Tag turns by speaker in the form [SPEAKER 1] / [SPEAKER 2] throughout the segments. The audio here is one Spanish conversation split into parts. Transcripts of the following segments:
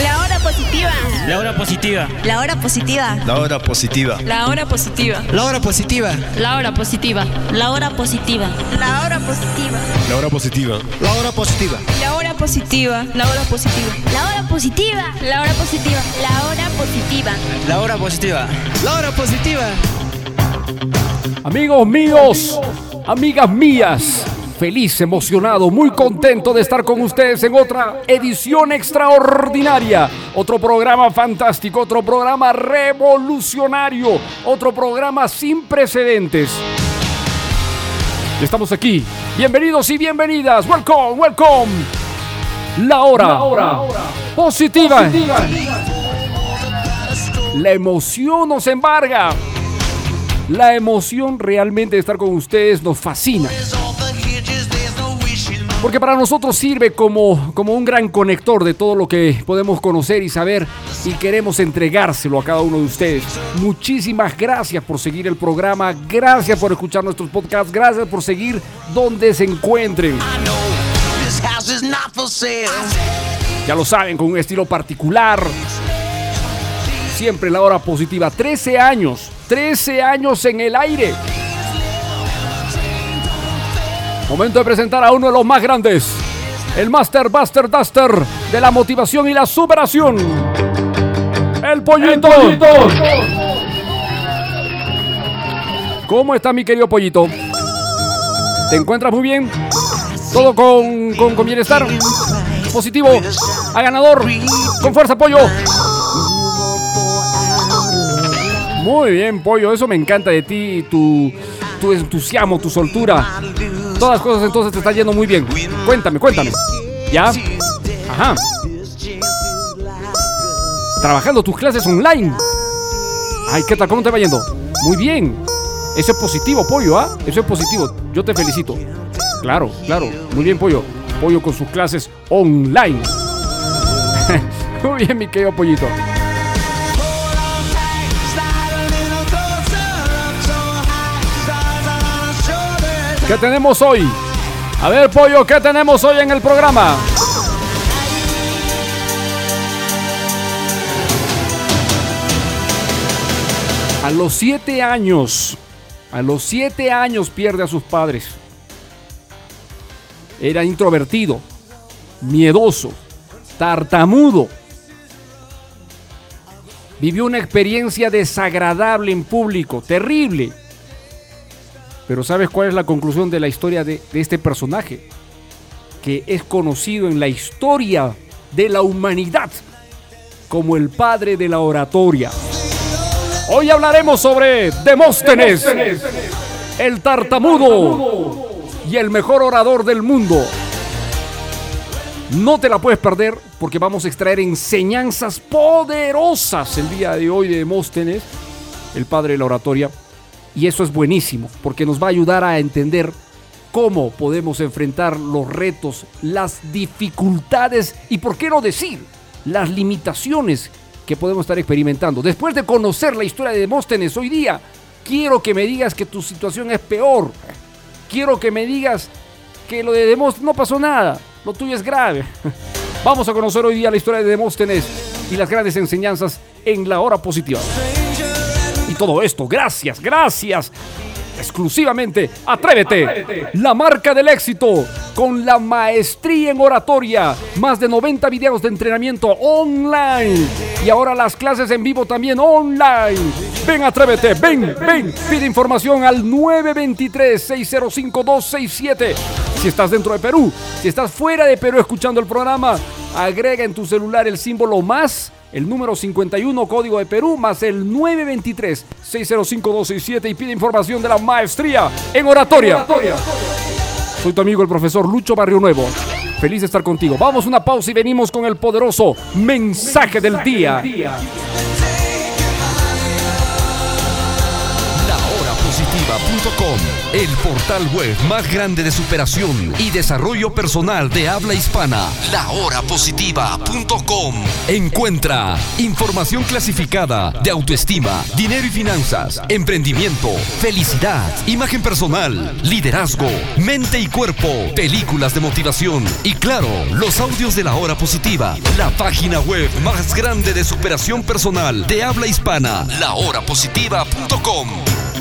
[SPEAKER 1] La hora positiva.
[SPEAKER 2] La hora positiva.
[SPEAKER 1] La hora positiva.
[SPEAKER 3] La hora positiva.
[SPEAKER 1] La hora positiva.
[SPEAKER 2] La hora positiva.
[SPEAKER 1] La hora positiva. La hora positiva. La hora positiva.
[SPEAKER 3] La hora positiva.
[SPEAKER 2] La hora positiva.
[SPEAKER 1] La hora positiva. La hora positiva. La hora positiva. La hora positiva. La hora positiva.
[SPEAKER 2] La hora positiva. La hora positiva.
[SPEAKER 4] Amigos míos, amigas mías, feliz, emocionado, muy contento de estar con ustedes en otra edición extraordinaria, otro programa fantástico, otro programa revolucionario, otro programa sin precedentes. Estamos aquí. Bienvenidos y bienvenidas. Welcome, welcome. La hora, positiva. La emoción nos embarga. La emoción realmente de estar con ustedes nos fascina. Porque para nosotros sirve como, como un gran conector de todo lo que podemos conocer y saber y queremos entregárselo a cada uno de ustedes. Muchísimas gracias por seguir el programa, gracias por escuchar nuestros podcasts, gracias por seguir donde se encuentren. Ya lo saben, con un estilo particular. Siempre la hora positiva. 13 años, 13 años en el aire. Momento de presentar a uno de los más grandes. El Master Buster Duster de la motivación y la superación. El pollito. ¿Cómo está mi querido pollito? ¿Te encuentras muy bien? ¿Todo con, con, con bienestar? Positivo. A ganador. Con fuerza, pollo. Muy bien, pollo. Eso me encanta de ti. Tu, tu entusiasmo, tu soltura. Todas las cosas entonces te están yendo muy bien. Cuéntame, cuéntame. ¿Ya? Ajá. Trabajando tus clases online. Ay, ¿qué tal? ¿Cómo te va yendo? Muy bien. Eso es positivo, pollo, ¿ah? Eso es positivo. Yo te felicito. Claro, claro. Muy bien, pollo. Pollo con sus clases online. muy bien, mi querido pollito. ¿Qué tenemos hoy? A ver, pollo, ¿qué tenemos hoy en el programa? A los siete años, a los siete años pierde a sus padres. Era introvertido, miedoso, tartamudo. Vivió una experiencia desagradable en público, terrible. Pero ¿sabes cuál es la conclusión de la historia de, de, este personaje? Que es conocido en la historia de la humanidad como el padre de la oratoria. Hoy hablaremos sobre Demóstenes, el tartamudo y el mejor orador del mundo. No te la puedes perder porque vamos a extraer enseñanzas poderosas el día de hoy de Demóstenes, el padre de la oratoria. Y eso es buenísimo, porque nos va a ayudar a entender cómo podemos enfrentar los retos, las dificultades y, por qué no decir, las limitaciones que podemos estar experimentando. Después de conocer la historia de Demóstenes hoy día, quiero que me digas que tu situación es peor. Quiero que me digas que lo de Demóstenes no pasó nada, lo tuyo es grave. Vamos a conocer hoy día la historia de Demóstenes y las grandes enseñanzas en la hora positiva. Todo esto, gracias, gracias. Exclusivamente Atrévete, la marca del éxito, con la maestría en oratoria, más de 90 videos de entrenamiento online. Y ahora las clases en vivo también online. Ven, Atrévete, ven, ven, pide información al 923-605-267. Si estás dentro de Perú, si estás fuera de Perú escuchando el programa, agrega en tu celular el símbolo más el número 51 código de Perú más el 923-605-267 y pide información de la maestría en oratoria. Soy tu amigo el profesor Lucho Barrio Nuevo. Feliz de estar contigo. Vamos a una pausa y venimos con el poderoso mensaje del día.
[SPEAKER 5] Positiva.com, el portal web más grande de superación y desarrollo personal de habla hispana. Lahorapositiva.com. Encuentra información clasificada de autoestima, dinero y finanzas, emprendimiento, felicidad, imagen personal, liderazgo, mente y cuerpo, películas de motivación y claro, los audios de la hora positiva. La página web más grande de superación personal de habla hispana. Lahorapositiva.com.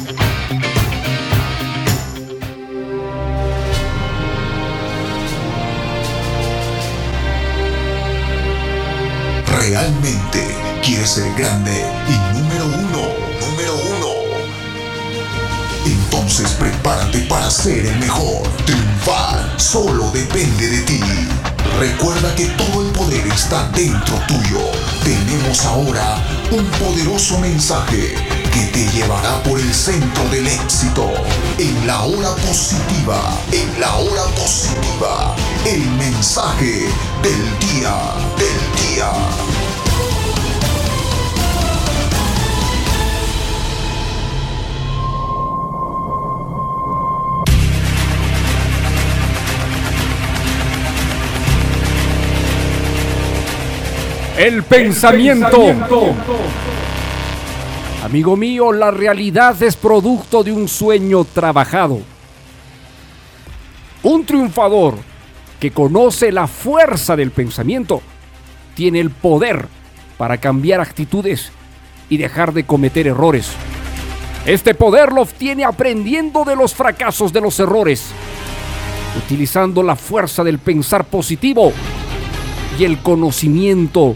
[SPEAKER 6] ¿Realmente quieres ser grande y número uno? Número uno. Entonces prepárate para ser el mejor. Triunfar solo depende de ti. Recuerda que todo el poder está dentro tuyo. Tenemos ahora un poderoso mensaje que te llevará por el centro del éxito. En la hora positiva, en la hora positiva, el mensaje del día, del día.
[SPEAKER 4] El pensamiento. Amigo mío, la realidad es producto de un sueño trabajado. Un triunfador que conoce la fuerza del pensamiento tiene el poder para cambiar actitudes y dejar de cometer errores. Este poder lo obtiene aprendiendo de los fracasos de los errores, utilizando la fuerza del pensar positivo y el conocimiento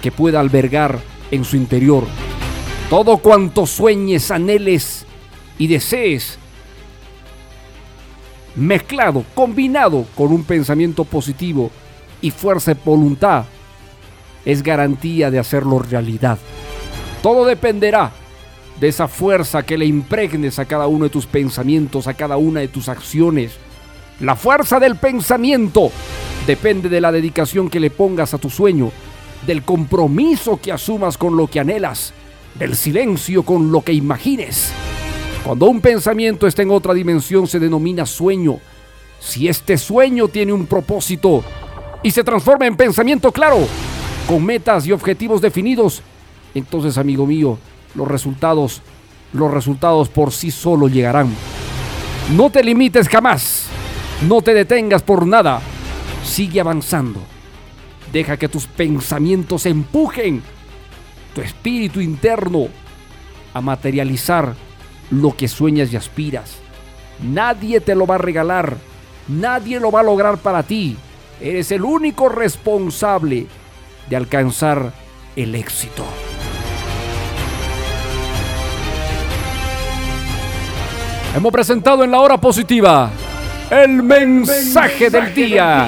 [SPEAKER 4] que pueda albergar en su interior. Todo cuanto sueñes, anheles y desees, mezclado, combinado con un pensamiento positivo y fuerza de voluntad, es garantía de hacerlo realidad. Todo dependerá de esa fuerza que le impregnes a cada uno de tus pensamientos, a cada una de tus acciones. La fuerza del pensamiento depende de la dedicación que le pongas a tu sueño, del compromiso que asumas con lo que anhelas, del silencio con lo que imagines. Cuando un pensamiento está en otra dimensión se denomina sueño. Si este sueño tiene un propósito y se transforma en pensamiento claro, con metas y objetivos definidos, entonces amigo mío, los resultados, los resultados por sí solo llegarán. No te limites jamás, no te detengas por nada, sigue avanzando. Deja que tus pensamientos empujen tu espíritu interno a materializar lo que sueñas y aspiras. Nadie te lo va a regalar, nadie lo va a lograr para ti. Eres el único responsable de alcanzar el éxito. Hemos presentado en la hora positiva el mensaje, del día.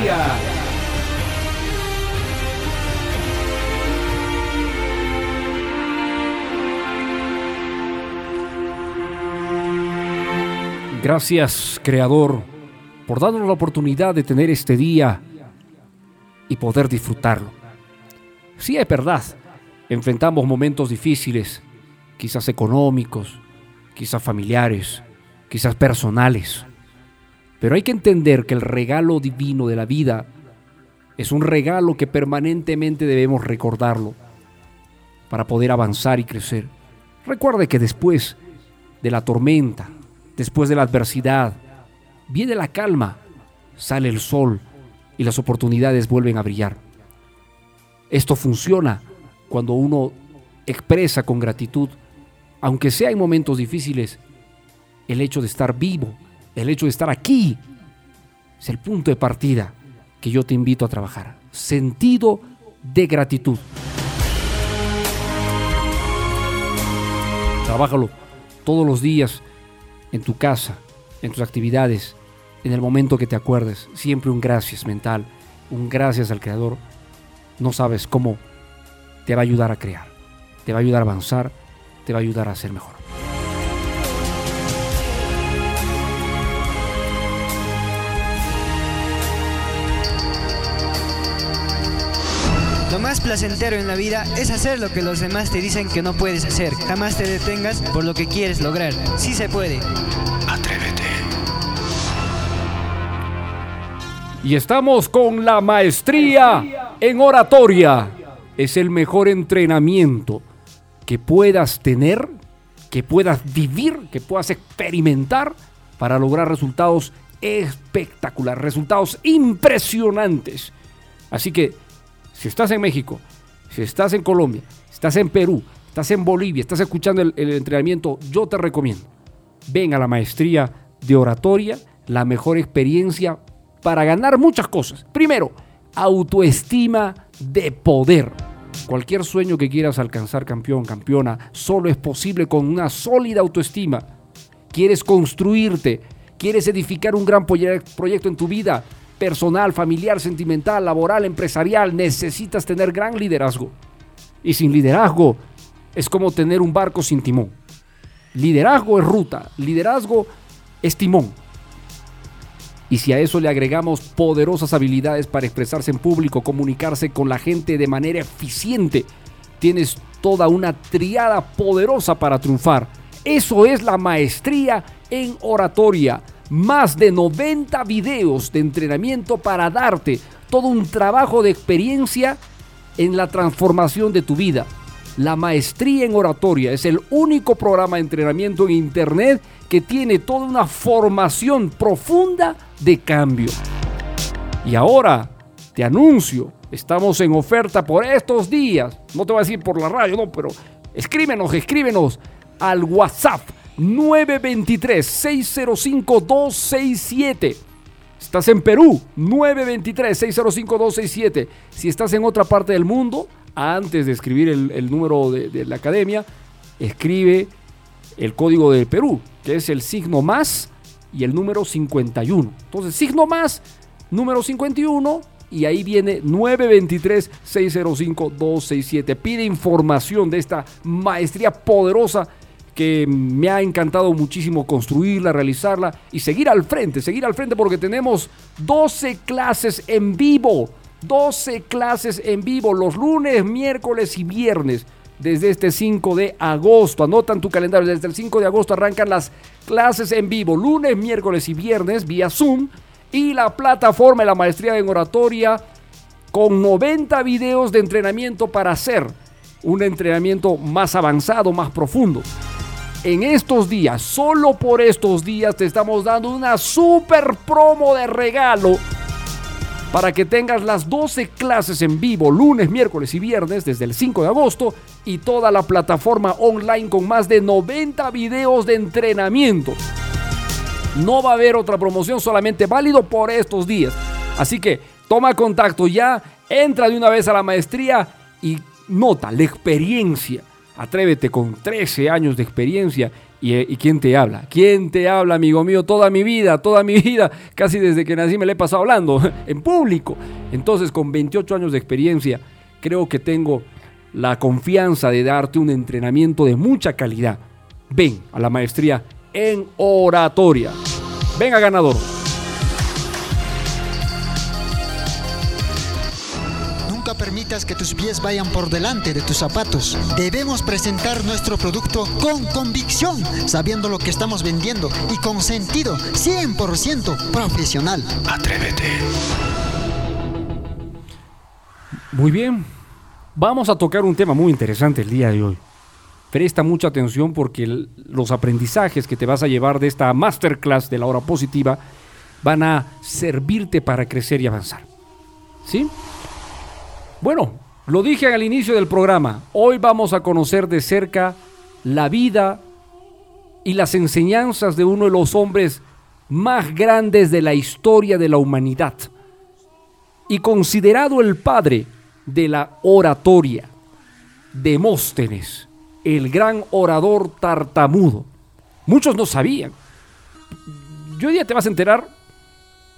[SPEAKER 4] Gracias, Creador, por darnos la oportunidad de tener este día y poder disfrutarlo. Sí, es verdad, enfrentamos momentos difíciles, quizás económicos, quizás familiares, quizás personales, pero hay que entender que el regalo divino de la vida es un regalo que permanentemente debemos recordarlo para poder avanzar y crecer. Recuerde que después de la tormenta, Después de la adversidad, viene la calma, sale el sol y las oportunidades vuelven a brillar. Esto funciona cuando uno expresa con gratitud, aunque sea en momentos difíciles, el hecho de estar vivo, el hecho de estar aquí, es el punto de partida que yo te invito a trabajar. Sentido de gratitud. Trabájalo todos los días en tu casa, en tus actividades, en el momento que te acuerdes. Siempre un gracias mental, un gracias al Creador. No sabes cómo te va a ayudar a crear, te va a ayudar a avanzar, te va a ayudar a ser mejor.
[SPEAKER 2] Más placentero en la vida es hacer lo que los demás te dicen que no puedes hacer. Jamás te detengas por lo que quieres lograr. Sí se puede.
[SPEAKER 5] Atrévete.
[SPEAKER 4] Y estamos con la maestría en oratoria. Es el mejor entrenamiento que puedas tener, que puedas vivir, que puedas experimentar para lograr resultados espectaculares, resultados impresionantes. Así que si estás en México, si estás en Colombia, si estás en Perú, estás en Bolivia, estás escuchando el, entrenamiento, yo te recomiendo. Ven a la maestría de oratoria, la mejor experiencia para ganar muchas cosas. Primero, autoestima de poder. Cualquier sueño que quieras alcanzar, campeón, campeona, solo es posible con una sólida autoestima. Quieres construirte, quieres edificar un gran proye- proyecto en tu vida, personal, familiar, sentimental, laboral, empresarial, necesitas tener gran liderazgo. Y sin liderazgo es como tener un barco sin timón. Liderazgo es ruta, liderazgo es timón. Y si a eso le agregamos poderosas habilidades para expresarse en público, comunicarse con la gente de manera eficiente, tienes toda una triada poderosa para triunfar. Eso es la maestría en oratoria. Más de 90 videos de entrenamiento para darte todo un trabajo de experiencia en la transformación de tu vida. La maestría en oratoria es el único programa de entrenamiento en Internet que tiene toda una formación profunda de cambio. Y ahora te anuncio, estamos en oferta por estos días. No te voy a decir por la radio, no, pero escríbenos, escríbenos al WhatsApp 923-605-267. Estás en Perú, 923-605-267. Si estás en otra parte del mundo, antes de escribir el, el número de, de la academia, escribe el código de Perú, que es el signo más y el número 51. Entonces, signo más, número 51 y ahí viene 923-605-267. Pide información de esta maestría poderosa que me ha encantado muchísimo construirla, realizarla y seguir al frente, seguir al frente porque tenemos 12 clases en vivo. 12 clases en vivo los lunes, miércoles y viernes desde este 5 de agosto. Anotan tu calendario, desde el 5 de agosto arrancan las clases en vivo, lunes, miércoles y viernes vía Zoom y la plataforma de la maestría en oratoria con 90 videos de entrenamiento para hacer un entrenamiento más avanzado, más profundo. En estos días, solo por estos días, te estamos dando una super promo de regalo para que tengas las 12 clases en vivo lunes, miércoles y viernes desde el 5 de agosto y toda la plataforma online con más de 90 videos de entrenamiento. No va a haber otra promoción, solamente válido por estos días. Así que toma contacto ya, entra de una vez a la maestría y nota la experiencia. Atrévete con 13 años de experiencia. ¿Y, y quién te habla? ¿Quién te habla, amigo mío? Toda mi vida, toda mi vida, casi desde que nací me la he pasado hablando en público. Entonces, con 28 años de experiencia, creo que tengo la confianza de darte un entrenamiento de mucha calidad. Ven a la maestría en oratoria. Venga, ganador.
[SPEAKER 7] Que tus pies vayan por delante de tus zapatos. Debemos presentar nuestro producto con convicción, sabiendo lo que estamos vendiendo y con sentido 100% profesional.
[SPEAKER 5] Atrévete.
[SPEAKER 4] Muy bien. Vamos a tocar un tema muy interesante el día de hoy. Presta mucha atención porque el- los aprendizajes que te vas a llevar de esta masterclass de la hora positiva van a servirte para crecer y avanzar. ¿Sí? Bueno, Lo dije al inicio del programa, hoy vamos a conocer de cerca la vida y las enseñanzas de uno de los hombres más grandes de la historia de la humanidad y considerado el padre de la oratoria, Demóstenes, el gran orador tartamudo. Muchos no sabían. Yo día te vas a enterar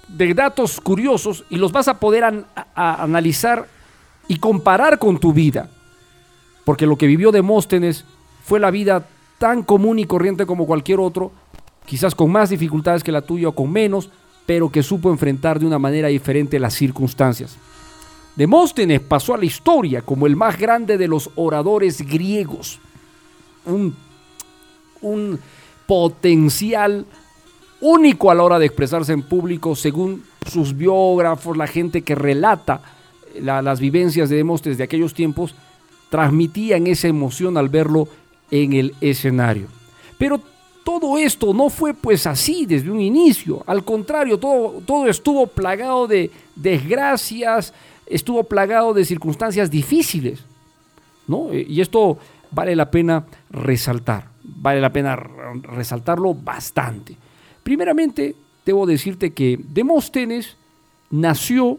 [SPEAKER 4] de datos curiosos y los vas a poder analizar y comparar con tu vida. Porque lo que vivió Demóstenes fue la vida tan común y corriente como cualquier otro, quizás con más dificultades que la tuya o con menos, pero que supo enfrentar de una manera diferente las circunstancias. Demóstenes pasó a la historia como el más grande de los oradores griegos. Un, un potencial único a la hora de expresarse en público, según sus biógrafos, la gente que relata la- las vivencias de Demóstenes de aquellos tiempos, transmitían esa emoción al verlo en el escenario. Pero todo esto no fue pues así desde un inicio, al contrario, todo, todo estuvo plagado de desgracias, estuvo plagado de circunstancias difíciles. ¿no? Eh, Y esto vale la pena resaltar, vale la pena resaltarlo bastante. Primeramente, debo decirte que Demóstenes nació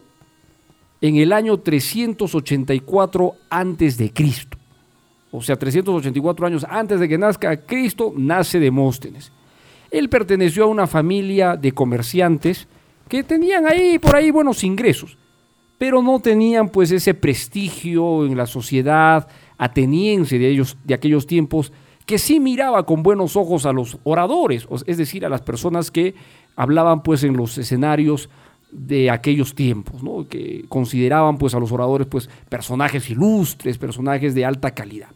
[SPEAKER 4] en el año 384 antes de Cristo. O sea, 384 años antes de que nazca Cristo, nace Demóstenes. Él perteneció a una familia de comerciantes que tenían ahí por ahí buenos ingresos, pero no tenían pues ese prestigio en la sociedad ateniense de ellos de aquellos tiempos que sí miraba con buenos ojos a los oradores, es decir, a las personas que hablaban pues en los escenarios de aquellos tiempos, ¿no? que consideraban pues a los oradores pues personajes ilustres, personajes de alta calidad.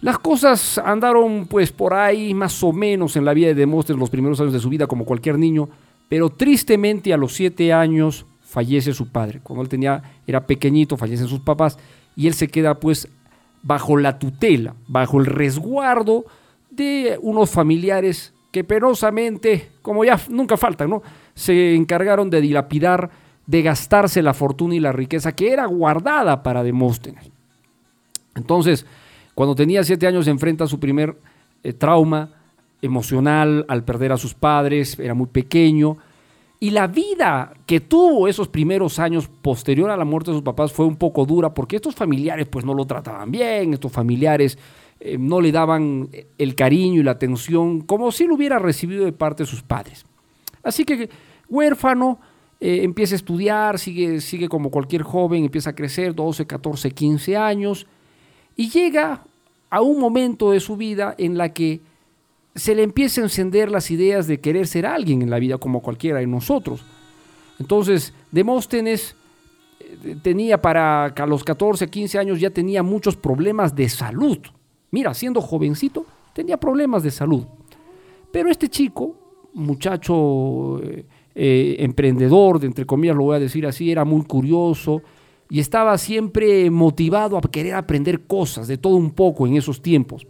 [SPEAKER 4] Las cosas andaron pues por ahí más o menos en la vida de Demóstenes los primeros años de su vida como cualquier niño, pero tristemente a los siete años fallece su padre. Cuando él tenía, era pequeñito, fallecen sus papás y él se queda pues bajo la tutela, bajo el resguardo de unos familiares que penosamente, como ya nunca faltan, ¿no? Se encargaron de dilapidar, de gastarse la fortuna y la riqueza que era guardada para Demóstenes. Entonces, cuando tenía siete años se enfrenta a su primer eh, trauma emocional al perder a sus padres, era muy pequeño, y la vida que tuvo esos primeros años posterior a la muerte de sus papás fue un poco dura porque estos familiares pues no lo trataban bien, estos familiares eh, no le daban el cariño y la atención como si lo hubiera recibido de parte de sus padres. Así que huérfano, eh, empieza a estudiar, sigue, sigue como cualquier joven, empieza a crecer, 12, 14, 15 años, y llega a un momento de su vida en la que se le empieza a encender las ideas de querer ser alguien en la vida como cualquiera de nosotros. Entonces, Demóstenes eh, tenía para los 14, 15 años ya tenía muchos problemas de salud. Mira, siendo jovencito, tenía problemas de salud. Pero este chico, muchacho eh, eh, emprendedor, de entre comillas lo voy a decir así, era muy curioso y estaba siempre motivado a querer aprender cosas, de todo un poco en esos tiempos.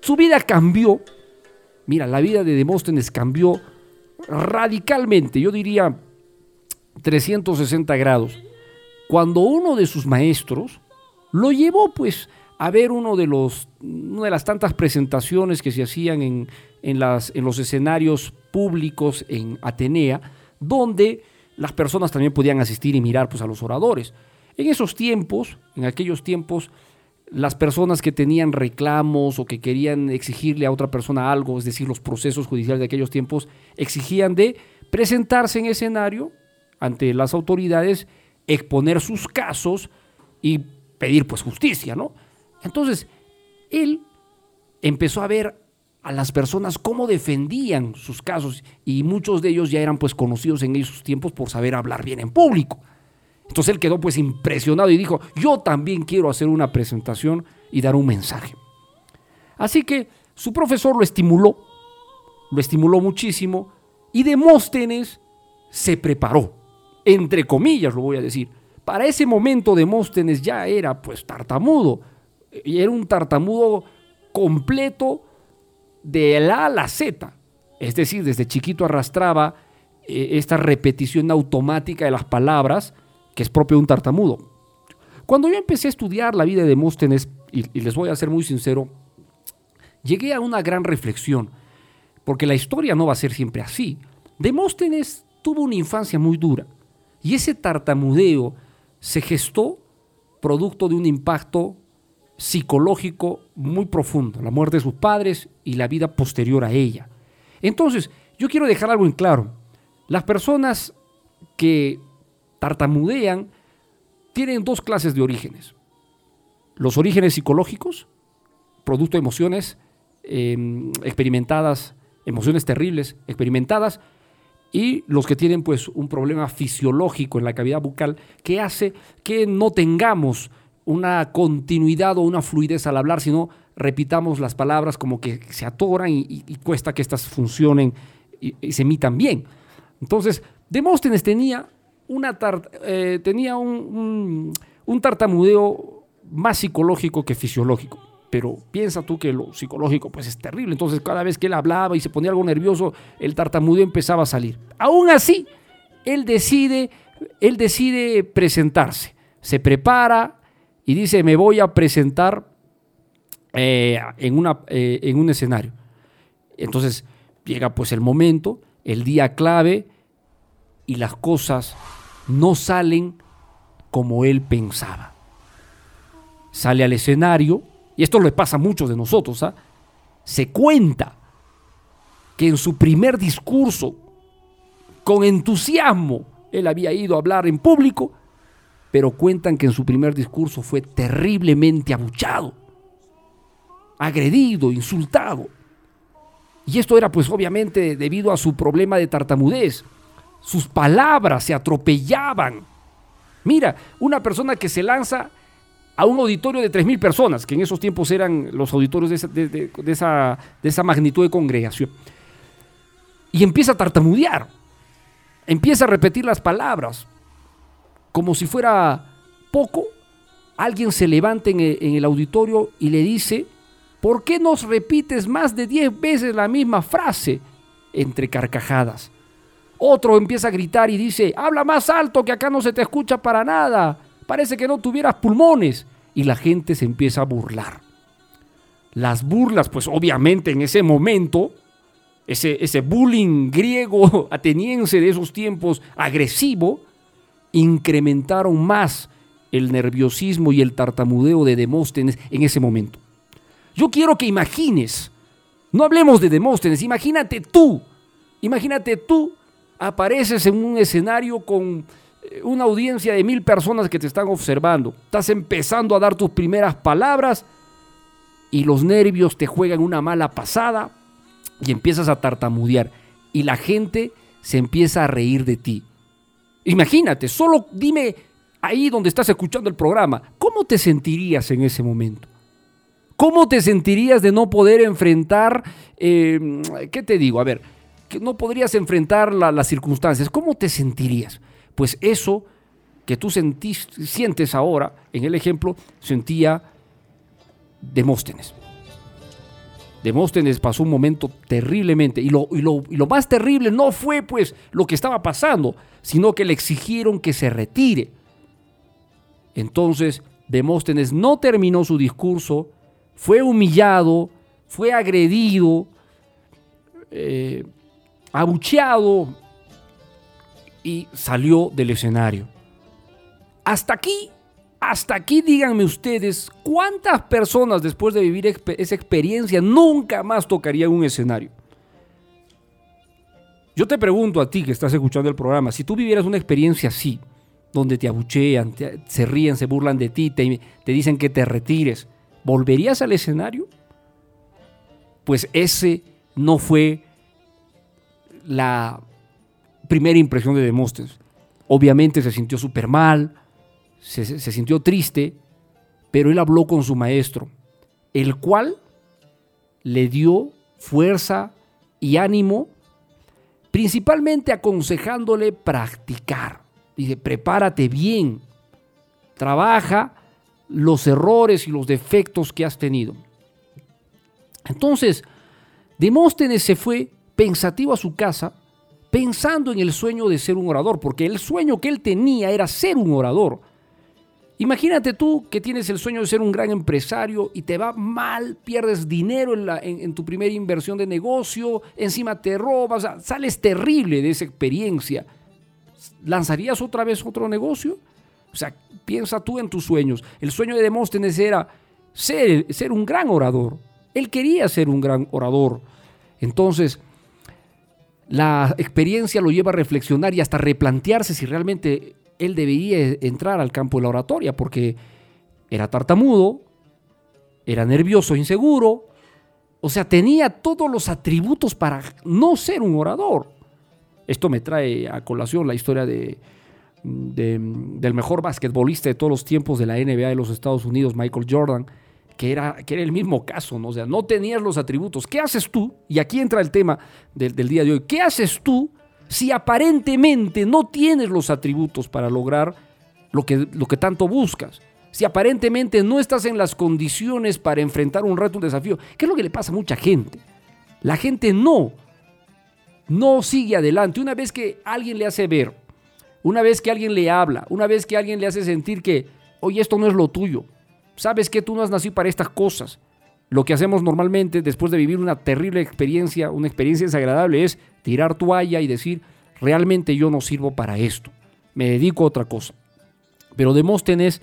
[SPEAKER 4] Su vida cambió, mira, la vida de Demóstenes cambió radicalmente, yo diría 360 grados, cuando uno de sus maestros lo llevó pues a ver uno de los, una de las tantas presentaciones que se hacían en, en, las, en los escenarios públicos en Atenea, donde las personas también podían asistir y mirar pues, a los oradores. En esos tiempos, en aquellos tiempos, las personas que tenían reclamos o que querían exigirle a otra persona algo, es decir, los procesos judiciales de aquellos tiempos, exigían de presentarse en escenario ante las autoridades, exponer sus casos y pedir pues justicia, ¿no? Entonces, él empezó a ver a las personas cómo defendían sus casos y muchos de ellos ya eran pues conocidos en esos tiempos por saber hablar bien en público. Entonces él quedó pues impresionado y dijo, yo también quiero hacer una presentación y dar un mensaje. Así que su profesor lo estimuló, lo estimuló muchísimo y Demóstenes se preparó, entre comillas lo voy a decir. Para ese momento Demóstenes ya era pues tartamudo, y era un tartamudo completo de la A la Z. Es decir, desde chiquito arrastraba eh, esta repetición automática de las palabras que es propio de un tartamudo. Cuando yo empecé a estudiar la vida de Demóstenes, y, y les voy a ser muy sincero, llegué a una gran reflexión, porque la historia no va a ser siempre así. Demóstenes tuvo una infancia muy dura y ese tartamudeo se gestó producto de un impacto psicológico muy profundo, la muerte de sus padres y la vida posterior a ella. Entonces, yo quiero dejar algo en claro. Las personas que tartamudean tienen dos clases de orígenes. Los orígenes psicológicos, producto de emociones eh, experimentadas, emociones terribles experimentadas, y los que tienen pues un problema fisiológico en la cavidad bucal que hace que no tengamos una continuidad o una fluidez al hablar, sino repitamos las palabras como que se atoran y, cuesta que estas funcionen y, se emitan bien. Entonces, Demóstenes tenía, una eh, tenía un, un- un tartamudeo más psicológico que fisiológico. Pero piensa tú que lo psicológico pues es terrible. Entonces cada vez que él hablaba y se ponía algo nervioso, el tartamudeo empezaba a salir. Aún así, él decide, él decide presentarse. Se prepara y dice, me voy a presentar eh, en, una, eh, en un escenario. Entonces llega pues el momento, el día clave y las cosas no salen como él pensaba. Sale al escenario, y esto le pasa a muchos de nosotros, ¿ah? se cuenta que en su primer discurso, con entusiasmo, él había ido a hablar en público, pero cuentan que en su primer discurso fue terriblemente abuchado, agredido, insultado. Y esto era pues obviamente debido a su problema de tartamudez. Sus palabras se atropellaban. Mira, una persona que se lanza a un auditorio de 3.000 personas, que en esos tiempos eran los auditorios de esa, de- esa- esa magnitud de congregación, y empieza a tartamudear, empieza a repetir las palabras, como si fuera poco, alguien se levanta en el, auditorio y le dice, ¿por qué nos repites más de 10 veces la misma frase? Entre carcajadas. Otro empieza a gritar y dice, habla más alto que acá no se te escucha para nada. Parece que no tuvieras pulmones. Y la gente se empieza a burlar. Las burlas, pues obviamente en ese momento, ese, ese bullying griego ateniense de esos tiempos, agresivo, incrementaron más el nerviosismo y el tartamudeo de Demóstenes en ese momento. Yo quiero que imagines, no hablemos de Demóstenes, imagínate tú, imagínate tú apareces en un escenario con eh, una audiencia de mil personas que te están observando, estás empezando a dar tus primeras palabras y los nervios te juegan una mala pasada y empiezas a tartamudear y la gente se empieza a reír de ti. Imagínate, solo dime ahí donde estás escuchando el programa, ¿cómo te sentirías en ese momento? ¿Cómo te sentirías de no poder enfrentar, eh, qué te digo? A ver, que no podrías enfrentar la- las circunstancias. ¿Cómo te sentirías? Pues eso que tú sentís- sientes ahora, en el ejemplo, sentía Demóstenes. Demóstenes pasó un momento terriblemente. Y lo, y lo- y lo más terrible no fue pues lo que estaba pasando, sino que le exigieron que se retire. Entonces, Demóstenes no terminó su discurso, fue humillado, fue agredido, eh, abucheado y salió del escenario. Hasta aquí, hasta aquí díganme ustedes, ¿cuántas personas después de vivir esa experiencia nunca más tocarían un escenario? Yo te pregunto a ti que estás escuchando el programa, si tú vivieras una experiencia así, donde te abuchean, te- se ríen, se burlan de ti, te, te dicen que te retires, ¿volverías al escenario? Pues ese no fue la primera impresión de Demóstenes. Obviamente se sintió súper mal, se, sintió triste, pero él habló con su maestro, el cual le dio fuerza y ánimo, principalmente aconsejándole practicar. Dice, prepárate bien, trabaja los errores y los defectos que has tenido. Entonces, Demóstenes se fue pensativo a su casa, pensando en el sueño de ser un orador, porque el sueño que él tenía era ser un orador. Imagínate tú que tienes el sueño de ser un gran empresario y te va mal, pierdes dinero en, tu primera inversión de negocio, encima te robas, sales terrible de esa experiencia. ¿Lanzarías otra vez otro negocio? O sea, piensa tú en tus sueños. El sueño de Demóstenes era ser un gran orador. Él quería ser un gran orador. Entonces, la experiencia lo lleva a reflexionar y hasta replantearse si realmente él debería entrar al campo de la oratoria, porque era tartamudo, era nervioso, inseguro, o sea, tenía todos los atributos para no ser un orador. Esto me trae a colación la historia de, de- del mejor basquetbolista de todos los tiempos de la NBA de los Estados Unidos, Michael Jordan, que era, que era el mismo caso, ¿no? O sea, no tenías los atributos. ¿Qué haces tú? Y aquí entra el tema del día de hoy. ¿Qué haces tú si aparentemente no tienes los atributos para lograr lo que, lo que tanto buscas? Si aparentemente no estás en las condiciones para enfrentar un reto, un desafío. ¿Qué es lo que le pasa a mucha gente? La gente no, no sigue adelante. Una vez que alguien le hace ver, una vez que alguien le habla, una vez que alguien le hace sentir que, oye, esto no es lo tuyo, sabes que tú no has nacido para estas cosas. Lo que hacemos normalmente después de vivir una terrible experiencia, una experiencia desagradable, es tirar toalla y decir, realmente yo no sirvo para esto, me dedico a otra cosa. Pero Demóstenes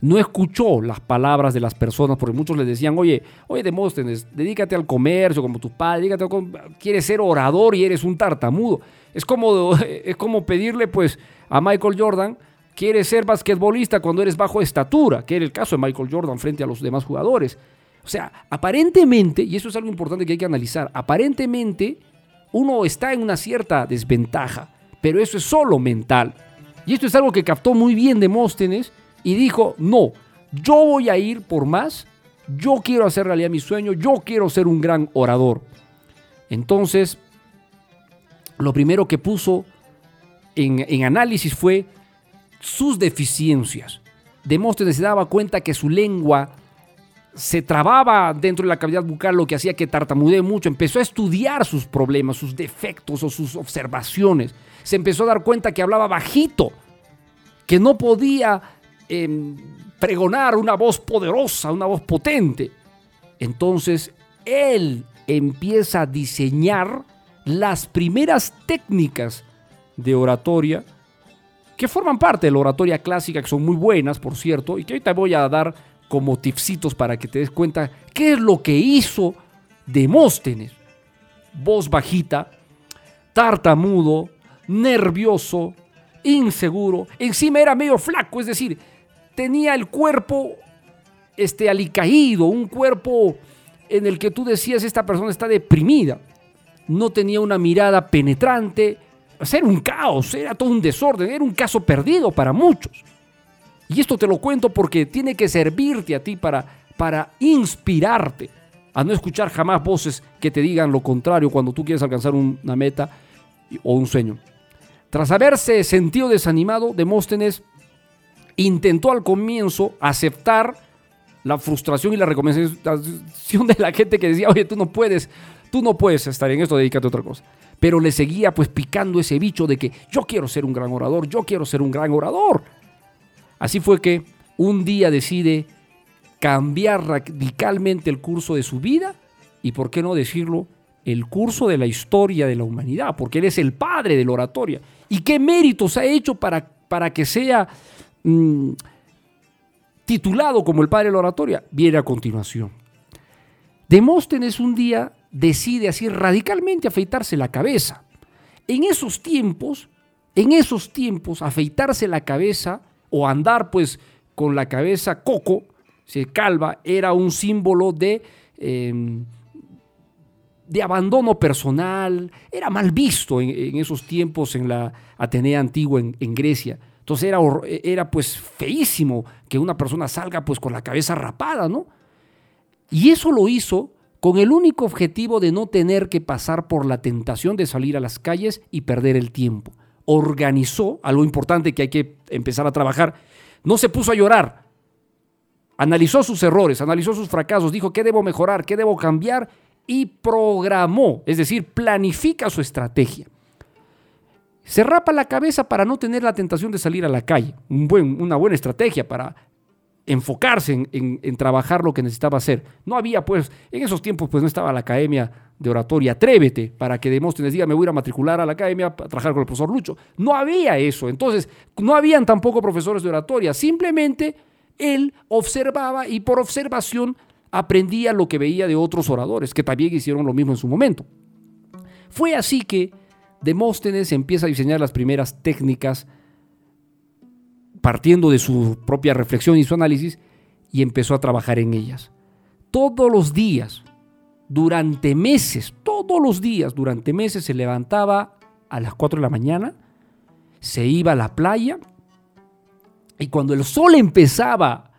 [SPEAKER 4] no escuchó las palabras de las personas, porque muchos le decían, oye, oye Demóstenes, dedícate al comercio como tu padre, dedícate al quieres ser orador y eres un tartamudo. Es como, es como pedirle pues a Michael Jordan, quieres ser basquetbolista cuando eres bajo estatura, que era el caso de Michael Jordan frente a los demás jugadores. O sea, aparentemente, y eso es algo importante que hay que analizar, aparentemente uno está en una cierta desventaja, pero eso es solo mental. Y esto es algo que captó muy bien Demóstenes y dijo, no, yo voy a ir por más, yo quiero hacer realidad mi sueño, yo quiero ser un gran orador. Entonces, lo primero que puso en, análisis fue sus deficiencias. Demóstenes se daba cuenta que su lengua se trababa dentro de la cavidad bucal, lo que hacía que tartamudee mucho. Empezó a estudiar sus problemas, sus defectos o sus observaciones. Se empezó a dar cuenta que hablaba bajito, que no podía em, pregonar una voz poderosa, una voz potente. Entonces, él empieza a diseñar las primeras técnicas de oratoria que forman parte de la oratoria clásica, que son muy buenas, por cierto, y que ahorita voy a dar como tipsitos para que te des cuenta qué es lo que hizo Demóstenes. Voz bajita, tartamudo, nervioso, inseguro, encima era medio flaco, es decir, tenía el cuerpo este, alicaído, un cuerpo en el que tú decías esta persona está deprimida, no tenía una mirada penetrante, era un caos, era todo un desorden, era un caso perdido para muchos. Y esto te lo cuento porque tiene que servirte a ti para, para inspirarte a no escuchar jamás voces que te digan lo contrario cuando tú quieres alcanzar un- una meta o un sueño. Tras haberse sentido desanimado, Demóstenes intentó al comienzo aceptar la frustración y la recomendación de la gente que decía, oye, tú no puedes, tú no puedes estar en esto, dedícate a otra cosa. Pero le seguía pues picando ese bicho de que yo quiero ser un gran orador, yo quiero ser un gran orador. Así fue que un día decide cambiar radicalmente el curso de su vida y, por qué no decirlo, el curso de la historia de la humanidad, porque él es el padre de la oratoria. ¿Y qué méritos ha hecho para, para que sea mm, titulado como el padre de la oratoria? Viene a continuación. Demóstenes un día decide así radicalmente afeitarse la cabeza. En esos tiempos, en esos tiempos, afeitarse la cabeza o andar pues con la cabeza coco, se calva, era un símbolo de, eh, de abandono personal, era mal visto en, esos tiempos en la Atenea antigua en, en Grecia. Entonces era, era pues feísimo que una persona salga pues con la cabeza rapada, ¿no? Y eso lo hizo con el único objetivo de no tener que pasar por la tentación de salir a las calles y perder el tiempo. Organizó, algo importante que hay que empezar a trabajar, no se puso a llorar, analizó sus errores, analizó sus fracasos, dijo qué debo mejorar, qué debo cambiar y programó, es decir, planifica su estrategia. Se rapa la cabeza para no tener la tentación de salir a la calle. Un buen, una buena estrategia para enfocarse en, en- trabajar lo que necesitaba hacer. No había, pues, en esos tiempos, pues no estaba la academia de oratoria Atrévete para que Demóstenes diga, me voy a matricular a la academia a trabajar con el profesor Lucho. No había eso. Entonces, no habían tampoco profesores de oratoria. Simplemente él observaba y por observación aprendía lo que veía de otros oradores, que también hicieron lo mismo en su momento. Fue así que Demóstenes empieza a diseñar las primeras técnicas partiendo de su propia reflexión y su análisis y empezó a trabajar en ellas. Todos los días, durante meses, todos los días, durante meses se levantaba a las 4 de la mañana, se iba a la playa y cuando el sol empezaba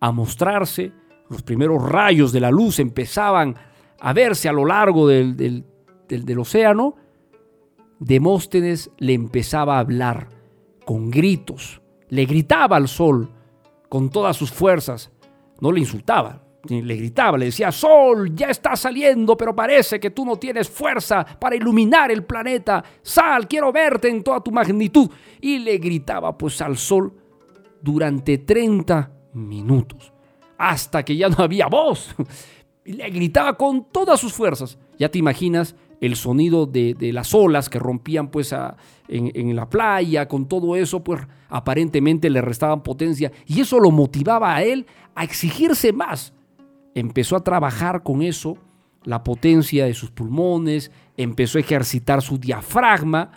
[SPEAKER 4] a mostrarse, los primeros rayos de la luz empezaban a verse a lo largo del, del- del- océano, Demóstenes le empezaba a hablar con gritos, le gritaba al sol con todas sus fuerzas, no le insultaba, le gritaba, le decía, Sol, ya está saliendo, pero parece que tú no tienes fuerza para iluminar el planeta, sal, quiero verte en toda tu magnitud. Y le gritaba pues al sol durante 30 minutos, hasta que ya no había voz. Y le gritaba con todas sus fuerzas. Ya te imaginas el sonido de, de las olas que rompían pues a- en, en la playa, con todo eso, pues aparentemente le restaban potencia. Y eso lo motivaba a él a exigirse más. Empezó a trabajar con eso, la potencia de sus pulmones, empezó a ejercitar su diafragma,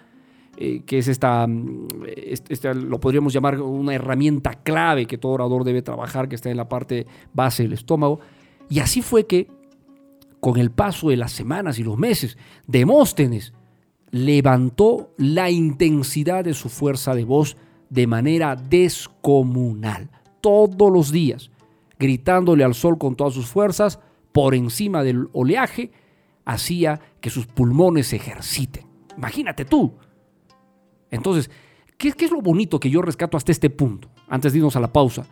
[SPEAKER 4] eh, que es esta, mm, est- esta, lo podríamos llamar una herramienta clave que todo orador debe trabajar, que está en la parte base del estómago. Y así fue que, con el paso de las semanas y los meses, Demóstenes levantó la intensidad de su fuerza de voz de manera descomunal, todos los días, gritándole al sol con todas sus fuerzas, por encima del oleaje, hacía que sus pulmones se ejerciten. Imagínate tú. Entonces, ¿qué, es lo bonito que yo rescato hasta este punto? Antes de irnos a la pausa.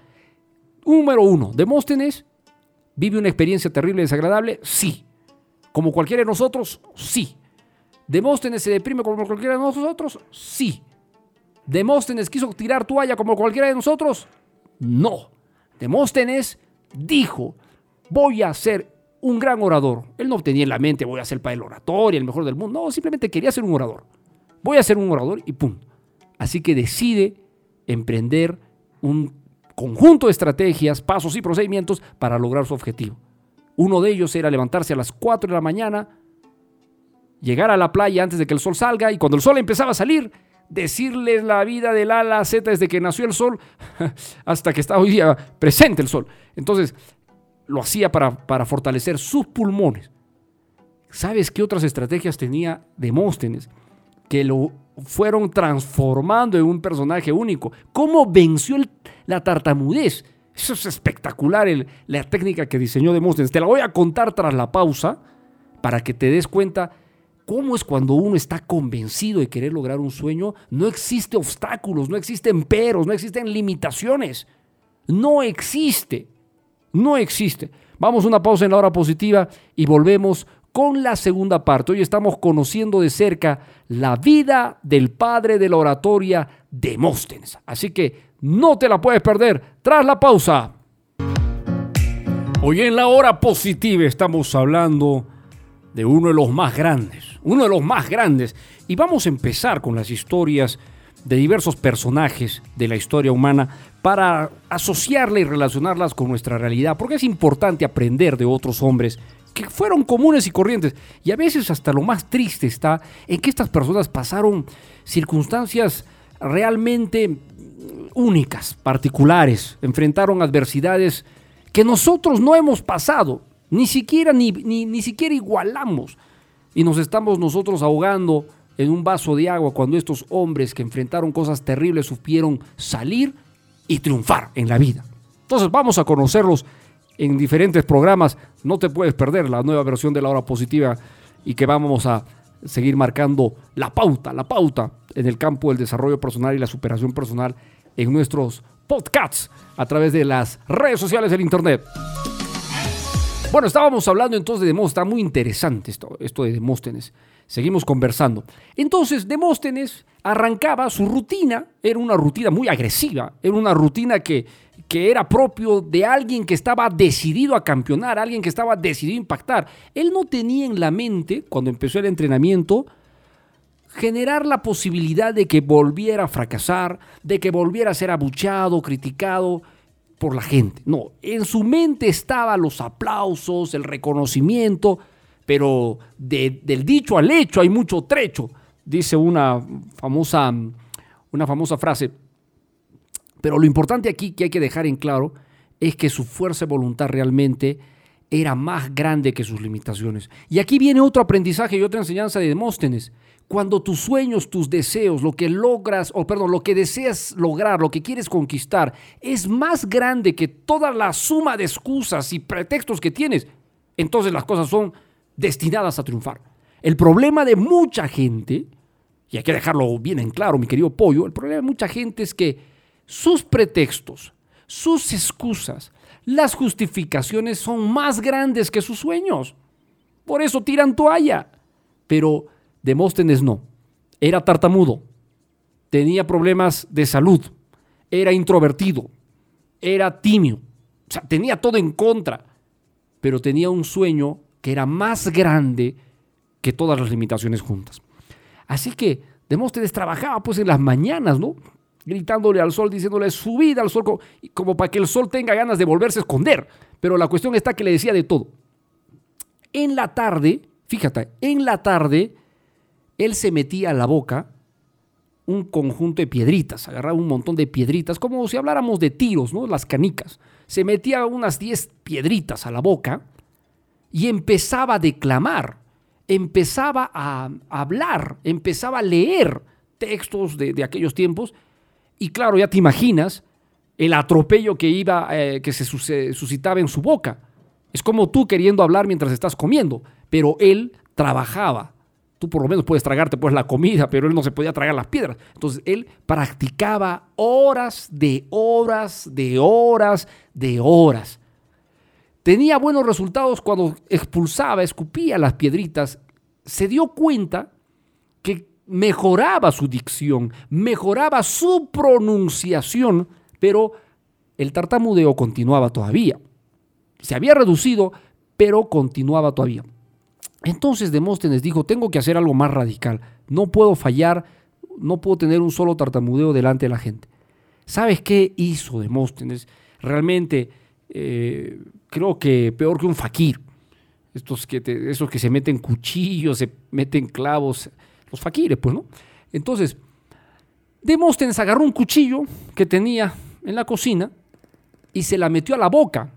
[SPEAKER 4] Número uno, Demóstenes vive una experiencia terrible y desagradable, sí. Como cualquiera de nosotros, sí. Demóstenes se deprime como cualquiera de nosotros, sí. Demóstenes quiso tirar toalla como cualquiera de nosotros, no. Demóstenes dijo, voy a ser un gran orador. Él no tenía en la mente, voy a ser para el oratorio, el mejor del mundo. No, simplemente quería ser un orador. Voy a ser un orador y pum. Así que decide emprender un conjunto de estrategias, pasos y procedimientos para lograr su objetivo. Uno de ellos era levantarse a las 4 de la mañana, llegar a la playa antes de que el sol salga y cuando el sol empezaba a salir, decirles la vida del A a la Z desde que nació el sol hasta que está hoy día presente el sol. Entonces, lo hacía para, para fortalecer sus pulmones. ¿Sabes qué otras estrategias tenía Demóstenes? Que lo fueron transformando en un personaje único. ¿Cómo venció la tartamudez? Eso es espectacular, la técnica que diseñó Demóstenes. Te la voy a contar tras la pausa para que te des cuenta cómo es cuando uno está convencido de querer lograr un sueño. No existe obstáculos, no existen peros, no existen limitaciones. No existe. No existe. Vamos a una pausa en la hora positiva y volvemos con la segunda parte. Hoy estamos conociendo de cerca la vida del padre de la oratoria, Demóstenes. Así que no te la puedes perder tras la pausa. Hoy en la hora positiva estamos hablando de uno de los más grandes, uno de los más grandes. Y vamos a empezar con las historias de diversos personajes de la historia humana para asociarla y relacionarlas con nuestra realidad, porque es importante aprender de otros hombres que fueron comunes y corrientes. Y a veces hasta lo más triste está en que estas personas pasaron circunstancias realmente únicas, particulares, enfrentaron adversidades que nosotros no hemos pasado, ni siquiera, ni, ni, ni siquiera igualamos. Y nos estamos nosotros ahogando en un vaso de agua cuando estos hombres que enfrentaron cosas terribles supieron salir y triunfar en la vida. Entonces vamos a conocerlos en diferentes programas. No te puedes perder la nueva versión de la hora positiva y que vamos a seguir marcando la pauta, la pauta en el campo del desarrollo personal y la superación personal en nuestros podcasts a través de las redes sociales del Internet. Bueno, estábamos hablando entonces de Demóstenes, está muy interesante esto, esto de Demóstenes. Seguimos conversando. Entonces, Demóstenes arrancaba su rutina, era una rutina muy agresiva, era una rutina que, que era propio de alguien que estaba decidido a campeonar, alguien que estaba decidido a impactar. Él no tenía en la mente, cuando empezó el entrenamiento, generar la posibilidad de que volviera a fracasar, de que volviera a ser abuchado, criticado por la gente. No, en su mente estaban los aplausos, el reconocimiento, pero del dicho al hecho hay mucho trecho, dice una famosa, una famosa frase. Pero lo importante aquí que hay que dejar en claro es que su fuerza de voluntad realmente era más grande que sus limitaciones. Y aquí viene otro aprendizaje y otra enseñanza de Demóstenes. Cuando tus sueños, tus deseos, lo que logras, o perdón, lo que deseas lograr, lo que quieres conquistar, es más grande que toda la suma de excusas y pretextos que tienes, entonces las cosas son destinadas a triunfar. El problema de mucha gente, y hay que dejarlo bien en claro, mi querido pollo, el problema de mucha gente es que sus pretextos, sus excusas, las justificaciones son más grandes que sus sueños. Por eso tiran toalla. Pero Demóstenes no. Era tartamudo. Tenía problemas de salud. Era introvertido. Era tímido. O sea, tenía todo en contra. Pero tenía un sueño que era más grande que todas las limitaciones juntas. Así que Demóstenes trabajaba pues en las mañanas, ¿no? Gritándole al sol, diciéndole subida al sol, como para que el sol tenga ganas de volverse a esconder. Pero la cuestión está que le decía de todo. En la tarde, fíjate, en la tarde, él se metía a la boca un conjunto de piedritas, agarraba un montón de piedritas, como si habláramos de tiros, ¿no? Las canicas. Se metía unas 10 piedritas a la boca y empezaba a declamar, empezaba a hablar, empezaba a leer textos de, aquellos tiempos. Y claro, ya te imaginas el atropello que iba, eh, que se suscitaba en su boca. Es como tú queriendo hablar mientras estás comiendo, pero él trabajaba. Tú por lo menos puedes tragarte pues la comida, pero él no se podía tragar las piedras. Entonces él practicaba horas de horas de horas de horas tenía buenos resultados cuando expulsaba, escupía las piedritas, se dio cuenta que mejoraba su dicción, mejoraba su pronunciación, pero el tartamudeo continuaba todavía. Se había reducido, pero continuaba todavía. Entonces Demóstenes dijo, tengo que hacer algo más radical, no puedo fallar, no puedo tener un solo tartamudeo delante de la gente. ¿Sabes qué hizo Demóstenes? Realmente eh, creo que peor que un fakir. Estos que, esos que se meten cuchillos, se meten clavos, los fakires, pues, ¿no? Entonces, Demóstenes agarró un cuchillo que tenía en la cocina y se la metió a la boca,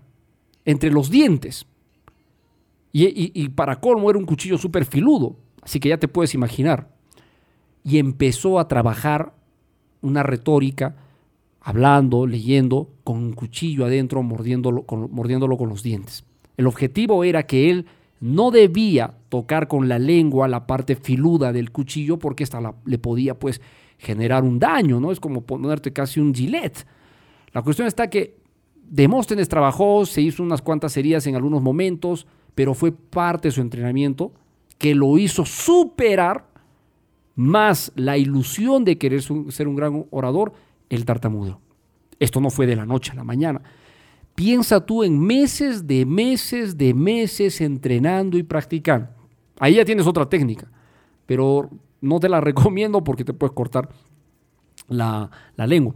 [SPEAKER 4] entre los dientes. Y, para colmo era un cuchillo súper filudo, así que ya te puedes imaginar. Y empezó a trabajar una retórica hablando, leyendo, con un cuchillo adentro, mordiéndolo con, mordiéndolo con los dientes. El objetivo era que él no debía tocar con la lengua la parte filuda del cuchillo porque esta le podía pues generar un daño, ¿no? Es como ponerte casi un gilet. La cuestión está que Demóstenes trabajó, se hizo unas cuantas heridas en algunos momentos, pero fue parte de su entrenamiento que lo hizo superar más la ilusión de querer ser un gran orador el tartamudo. Esto no fue de la noche a la mañana. Piensa tú en meses de meses de meses entrenando y practicando. Ahí ya tienes otra técnica, pero no te la recomiendo porque te puedes cortar la, lengua.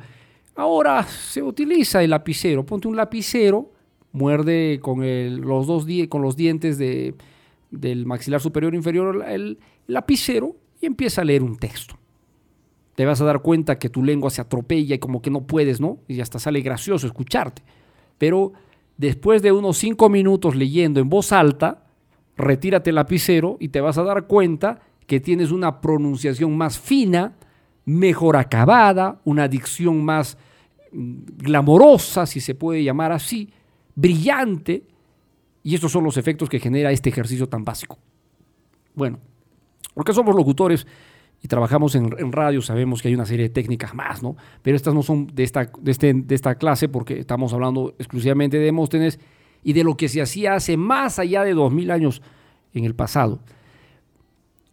[SPEAKER 4] Ahora se utiliza el lapicero. Ponte un lapicero, muerde con, los, dos con los dientes del maxilar superior e inferior el lapicero y empieza a leer un texto te vas a dar cuenta que tu lengua se atropella y como que no puedes, ¿no? Y hasta sale gracioso escucharte. Pero después de unos cinco minutos leyendo en voz alta, retírate el lapicero y te vas a dar cuenta que tienes una pronunciación más fina, mejor acabada, una dicción más mm, glamorosa, si se puede llamar así, brillante. Y estos son los efectos que genera este ejercicio tan básico. Bueno, porque somos locutores, y trabajamos en, radio, sabemos que hay una serie de técnicas más, ¿no? Pero estas no son de esta, de, este, de esta clase porque estamos hablando exclusivamente de Demóstenes y de lo que se hacía hace más allá de dos mil años en el pasado.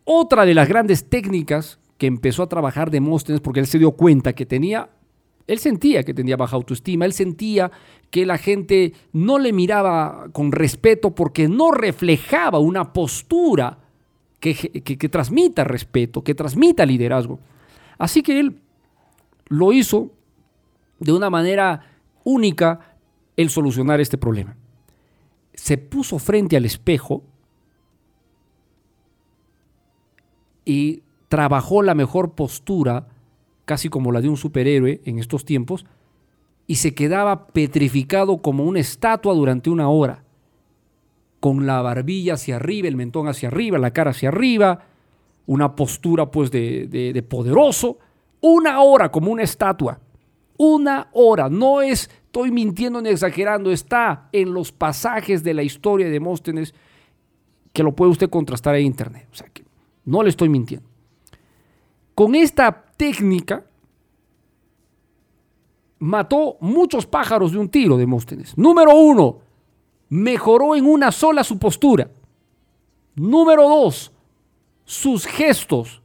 [SPEAKER 4] Otra de las grandes técnicas que empezó a trabajar Demóstenes porque él se dio cuenta que tenía, él sentía que tenía baja autoestima, él sentía que la gente no le miraba con respeto porque no reflejaba una postura que, que transmita respeto, que transmita liderazgo. Así que él lo hizo de una manera única el solucionar este problema. Se puso frente al espejo y trabajó la mejor postura, casi como la de un superhéroe en estos tiempos, y se quedaba petrificado como una estatua durante una hora, con la barbilla hacia arriba, el mentón hacia arriba, la cara hacia arriba, una postura pues de, de poderoso, una hora como una estatua, una hora, no es, estoy mintiendo ni exagerando, está en los pasajes de la historia de Demóstenes que lo puede usted contrastar en internet, o sea que no le estoy mintiendo. Con esta técnica mató muchos pájaros de un tiro, Demóstenes. Número uno, mejoró en una sola su postura. Número dos, sus gestos.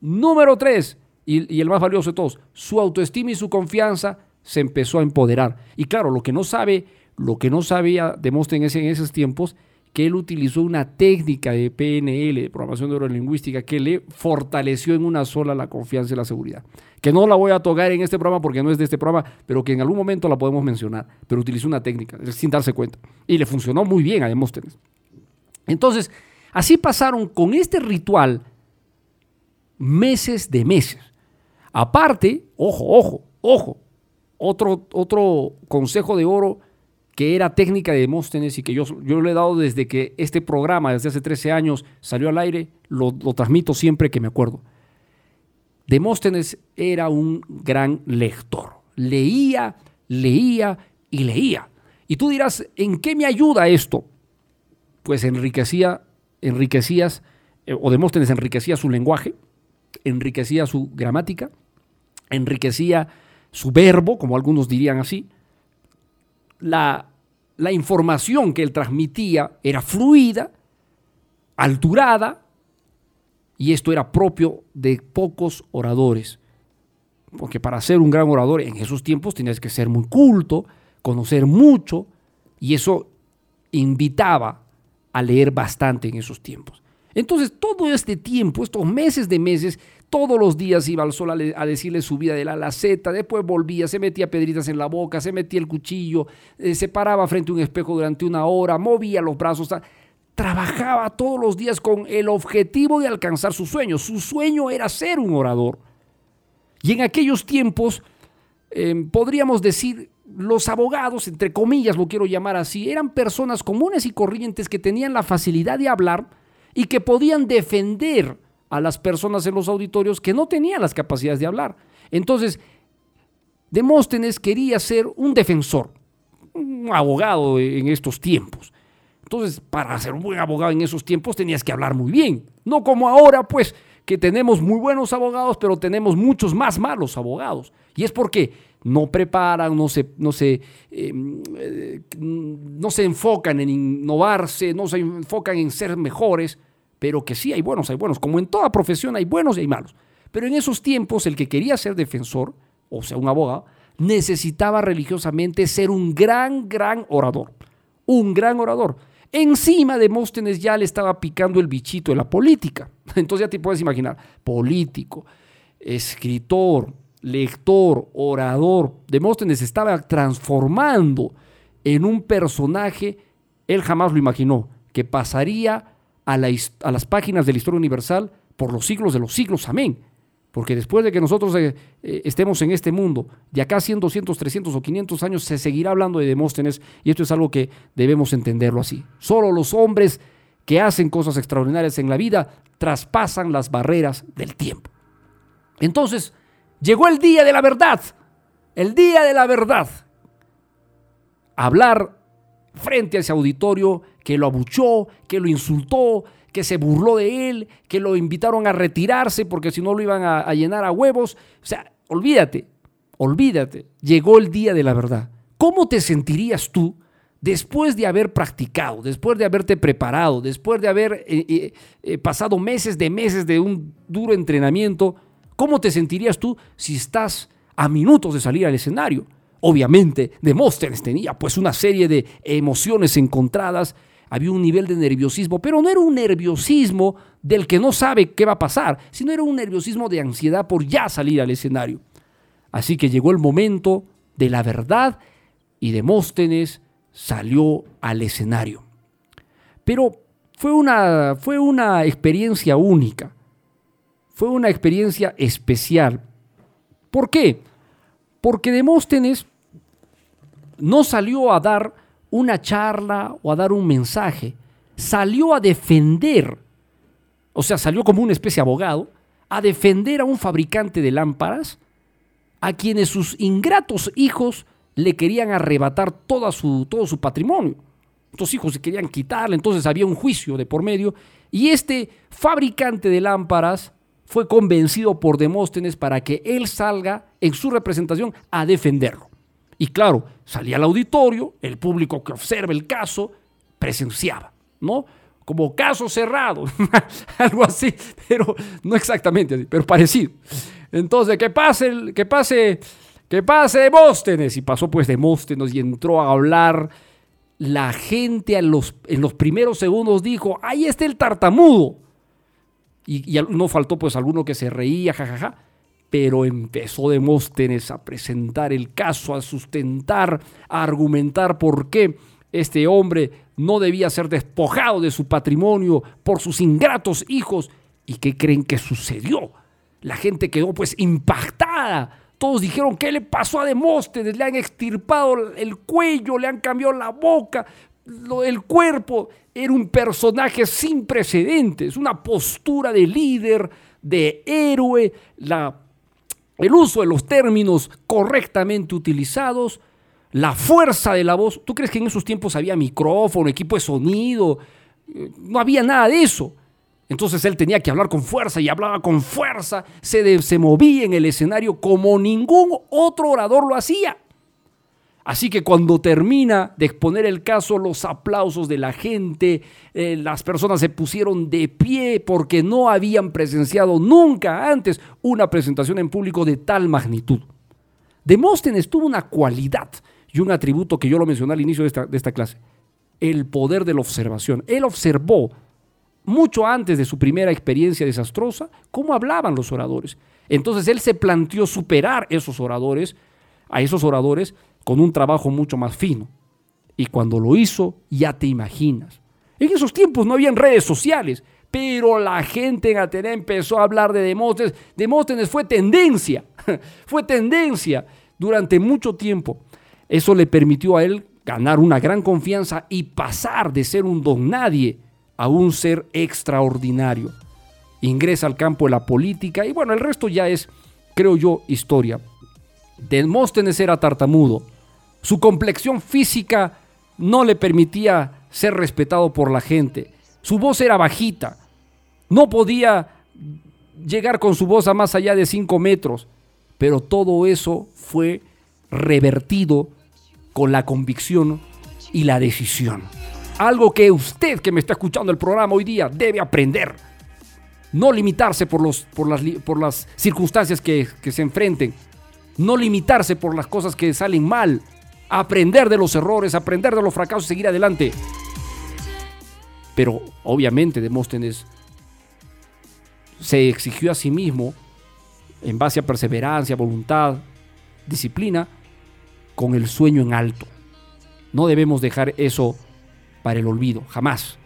[SPEAKER 4] Número tres, y, el más valioso de todos, su autoestima y su confianza se empezó a empoderar. Y claro, lo que no sabe, lo que no sabía Demóstenes en esos tiempos que él utilizó una técnica de PNL, de programación neurolingüística, que le fortaleció en una sola la confianza y la seguridad. Que no la voy a tocar en este programa porque no es de este programa, pero que en algún momento la podemos mencionar. Pero utilizó una técnica sin darse cuenta. Y le funcionó muy bien a Demóstenes. Entonces, así pasaron con este ritual meses de meses. Aparte, ojo, ojo, ojo, otro, otro consejo de oro que era técnica de Demóstenes y que yo, yo le he dado desde que este programa, desde hace 13 años, salió al aire, lo, transmito siempre que me acuerdo. Demóstenes era un gran lector. Leía, leía y leía. Y tú dirás, ¿en qué me ayuda esto? Pues enriquecía, enriquecías, eh, o Demóstenes enriquecía su lenguaje, enriquecía su gramática, enriquecía su verbo, como algunos dirían así, la, la información que él transmitía era fluida, alturada, y esto era propio de pocos oradores. Porque para ser un gran orador en esos tiempos tenías que ser muy culto, conocer mucho, y eso invitaba a leer bastante en esos tiempos. Entonces, todo este tiempo, estos meses de meses, todos los días iba al sol a, decirle su vida de la laceta, después volvía, se metía pedritas en la boca, se metía el cuchillo, eh, se paraba frente a un espejo durante una hora, movía los brazos, trabajaba todos los días con el objetivo de alcanzar su sueño. Su sueño era ser un orador. Y en aquellos tiempos, em, podríamos decir, los abogados, entre comillas lo quiero llamar así, eran personas comunes y corrientes que tenían la facilidad de hablar y que podían defender a las personas en los auditorios que no tenían las capacidades de hablar. Entonces, Demóstenes quería ser un defensor, un abogado en estos tiempos. Entonces, para ser un buen abogado en esos tiempos tenías que hablar muy bien. No como ahora, pues, que tenemos muy buenos abogados, pero tenemos muchos más malos abogados. Y es porque no preparan, no se, no se, em, eh, no se enfocan en innovarse, no se enfocan en ser mejores, pero que sí hay buenos, hay buenos. Como en toda profesión hay buenos y hay malos. Pero en esos tiempos el que quería ser defensor, o sea, un abogado, necesitaba religiosamente ser un gran, gran orador. Un gran orador. Encima de Móstenes ya le estaba picando el bichito de la política. Entonces ya te puedes imaginar, político, escritor, lector, orador. Demóstenes estaba transformando en un personaje, él jamás lo imaginó, que pasaría a, las páginas de la historia universal por los siglos de los siglos. Amén. Porque después de que nosotros eh, eh, estemos en este mundo, de acá 100, 200, 300 o 500 años, se seguirá hablando de Demóstenes y esto es algo que debemos entenderlo así. Solo los hombres que hacen cosas extraordinarias en la vida traspasan las barreras del tiempo. Entonces, llegó el día de la verdad, el día de la verdad. Hablar frente a ese auditorio que lo abuchó, que lo insultó, que se burló de él, que lo invitaron a retirarse porque si no lo iban a, llenar a huevos. O sea, olvídate, olvídate, llegó el día de la verdad. ¿Cómo te sentirías tú después de haber practicado, después de haberte preparado, después de haber eh, eh, eh, pasado meses de meses de un duro entrenamiento, ¿cómo te sentirías tú si estás a minutos de salir al escenario? Obviamente, Demóstenes tenía pues una serie de emociones encontradas, había un nivel de nerviosismo, pero no era un nerviosismo del que no sabe qué va a pasar, sino era un nerviosismo de ansiedad por ya salir al escenario. Así que llegó el momento de la verdad y Demóstenes salió al escenario. Pero fue una, fue una experiencia única, fue una experiencia especial. ¿Por qué? Porque Demóstenes no salió a dar una charla o a dar un mensaje, salió a defender, o sea, salió como una especie de abogado, a defender a un fabricante de lámparas a quienes sus ingratos hijos le querían arrebatar toda su, todo su patrimonio. Estos hijos se querían quitarle, entonces había un juicio de por medio. Y este fabricante de lámparas fue convencido por Demóstenes para que él salga en su representación a defenderlo. Y claro, salía al auditorio, el público que observa el caso presenciaba, ¿no? Como caso cerrado, algo así, pero no exactamente así, pero parecido. Entonces, que pase, que pase ¿Qué pase Demóstenes? Y pasó pues Demóstenes y entró a hablar. La gente los, en los primeros segundos dijo, ahí está el tartamudo. Y, no faltó pues alguno que se reía, jajaja. Pero empezó Demóstenes a presentar el caso, a sustentar, a argumentar por qué este hombre no debía ser despojado de su patrimonio por sus ingratos hijos. ¿Y qué creen que sucedió? La gente quedó pues impactada todos dijeron, ¿qué le pasó a Demóstenes? Le han extirpado el cuello, le han cambiado la boca, el cuerpo. Era un personaje sin precedentes, una postura de líder, de héroe, la, el uso de los términos correctamente utilizados, la fuerza de la voz. ¿Tú crees que en esos tiempos había micrófono, equipo de sonido? Eh, no había nada de eso. Entonces él tenía que hablar con fuerza y hablaba con fuerza, se, se movía en el escenario como ningún otro orador lo hacía. Así que cuando termina de exponer el caso, los aplausos de la gente, eh, las personas se pusieron de pie porque no habían presenciado nunca antes una presentación en público de tal magnitud. Demóstenes tuvo una cualidad y un atributo que yo lo mencioné al inicio de esta, de esta clase, el poder de la observación. Él observó mucho antes de su primera experiencia desastrosa, cómo hablaban los oradores. Entonces él se planteó superar esos oradores, a esos oradores, con un trabajo mucho más fino. Y cuando lo hizo, ya te imaginas. En esos tiempos no habían redes sociales, pero la gente en Atenea empezó a hablar de Demóstenes. Demóstenes fue tendencia, fue tendencia durante mucho tiempo. Eso le permitió a él ganar una gran confianza y pasar de ser un don nadie a un ser extraordinario. Ingresa al campo de la política y bueno, el resto ya es, creo yo, historia. Demóstenes era tartamudo. Su complexión física no le permitía ser respetado por la gente. Su voz era bajita. No podía llegar con su voz a más allá de 5 metros. Pero todo eso fue revertido con la convicción y la decisión. Algo que usted que me está escuchando el programa hoy día debe aprender. No limitarse por, los, por, las, por las circunstancias que, que se enfrenten. No limitarse por las cosas que salen mal. Aprender de los errores, aprender de los fracasos y seguir adelante. Pero obviamente Demóstenes se exigió a sí mismo, en base a perseverancia, voluntad, disciplina, con el sueño en alto. No debemos dejar eso para el olvido, jamás.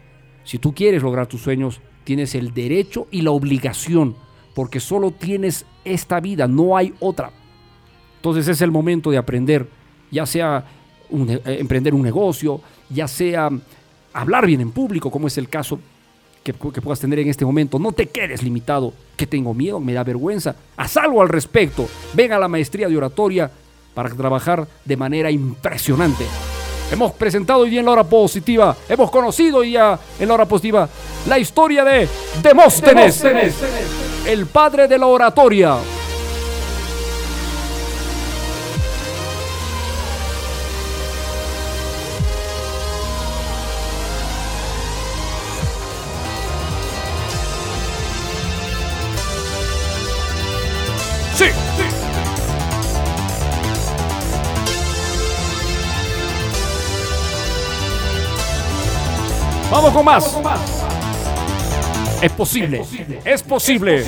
[SPEAKER 4] Si tú quieres lograr tus sueños, tienes el derecho y la obligación, porque solo tienes esta vida, no hay otra. Entonces es el momento de aprender, ya sea eh, emprender un negocio, ya sea hablar bien en público, como es el caso que, que, puedas tener en este momento. No te quedes limitado, que tengo miedo, me da vergüenza. Haz algo al respecto. Ven a la maestría de oratoria para trabajar de manera impresionante. Hemos presentado hoy en la hora positiva, hemos conocido hoy día en la hora positiva la historia de Demóstenes, el padre de la oratoria. Vamos con más. Es posible. Es posible.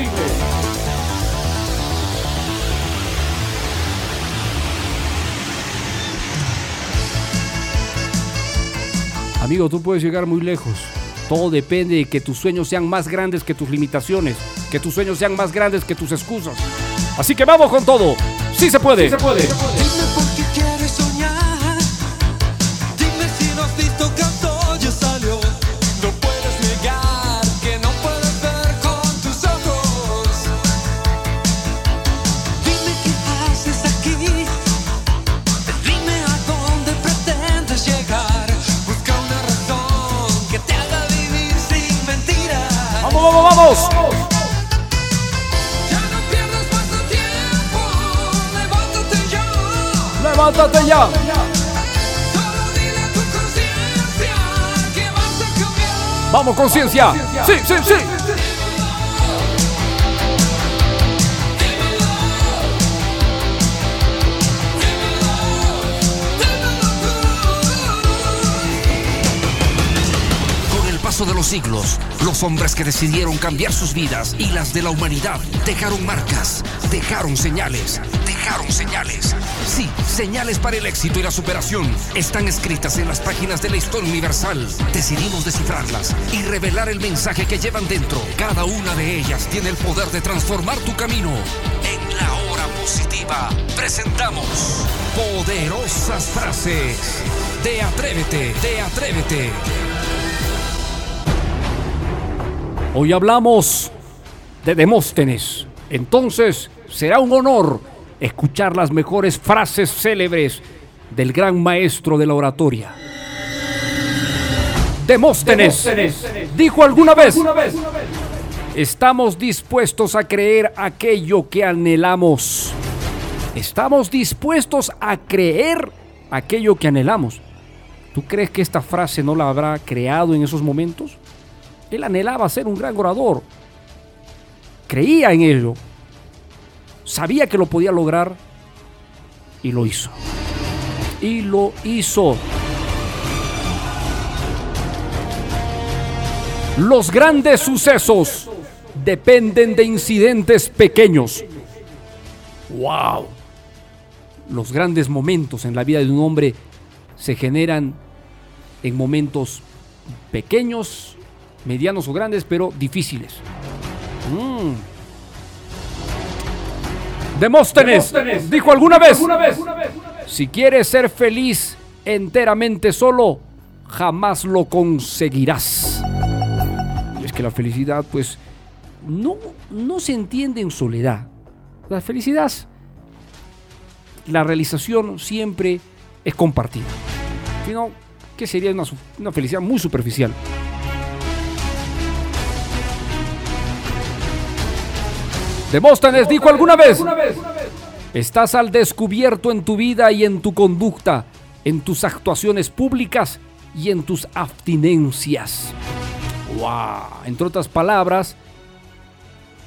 [SPEAKER 4] Amigo, tú puedes llegar muy lejos. Todo depende de que tus sueños sean más grandes que tus limitaciones, que tus sueños sean más grandes que tus excusas. Así que vamos con todo. Sí se puede.
[SPEAKER 8] Dime por qué a cambiar.
[SPEAKER 4] Vamos, conciencia. Sí, sí, sí.
[SPEAKER 9] Con el paso de los siglos, los hombres que decidieron cambiar sus vidas y las de la humanidad dejaron marcas, dejaron señales, dejaron señales. Sí, señales para el éxito y la superación están escritas en las páginas de la historia universal. Decidimos descifrarlas y revelar el mensaje que llevan dentro. Cada una de ellas tiene el poder de transformar tu camino. En la hora positiva presentamos poderosas frases de Atrévete, de Atrévete.
[SPEAKER 4] Hoy hablamos de Demóstenes. Entonces será un honor escuchar las mejores frases célebres del gran maestro de la oratoria. Demóstenes, dijo alguna vez, estamos dispuestos a creer aquello que anhelamos. Estamos dispuestos a creer aquello que anhelamos. ¿Tú crees que esta frase no la habrá creado en esos momentos? Él anhelaba ser un gran orador. Creía en ello. Sabía que lo podía lograr y lo hizo. Y lo hizo. Los grandes sucesos dependen de incidentes pequeños. ¡Wow! Los grandes momentos en la vida de un hombre se generan en momentos pequeños, medianos o grandes, pero difíciles. Mm. Demóstenes, dijo alguna vez, si quieres ser feliz enteramente solo, jamás lo conseguirás. Y es que la felicidad, pues, no, no se entiende en soledad. La felicidad, la realización siempre es compartida. Si no, ¿qué sería una, una felicidad muy superficial? Demóstenes dijo alguna vez, estás al descubierto en tu vida y en tu conducta, en tus actuaciones públicas y en tus abstinencias. Wow. Entre otras palabras,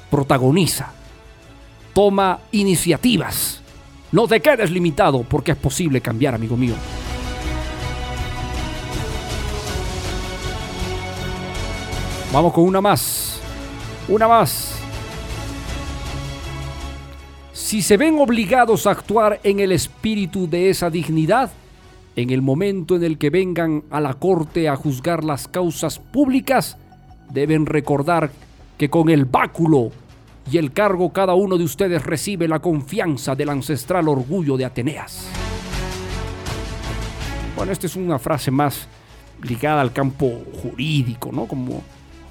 [SPEAKER 4] protagoniza, toma iniciativas. No te quedes limitado porque es posible cambiar, amigo mío. Vamos con una más. Una más. Si se ven obligados a actuar en el espíritu de esa dignidad, en el momento en el que vengan a la corte a juzgar las causas públicas, deben recordar que con el báculo y el cargo cada uno de ustedes recibe la confianza del ancestral orgullo de Ateneas. Bueno, esta es una frase más ligada al campo jurídico, ¿no? Como,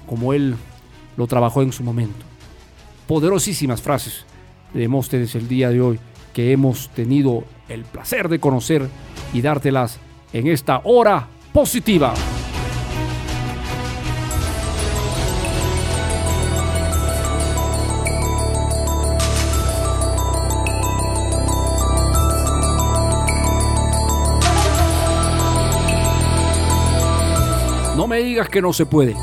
[SPEAKER 4] como él lo trabajó en su momento. Poderosísimas frases Demóstenes el día de hoy que hemos tenido el placer de conocer y dártelas en esta hora positiva. No me digas que no se puede.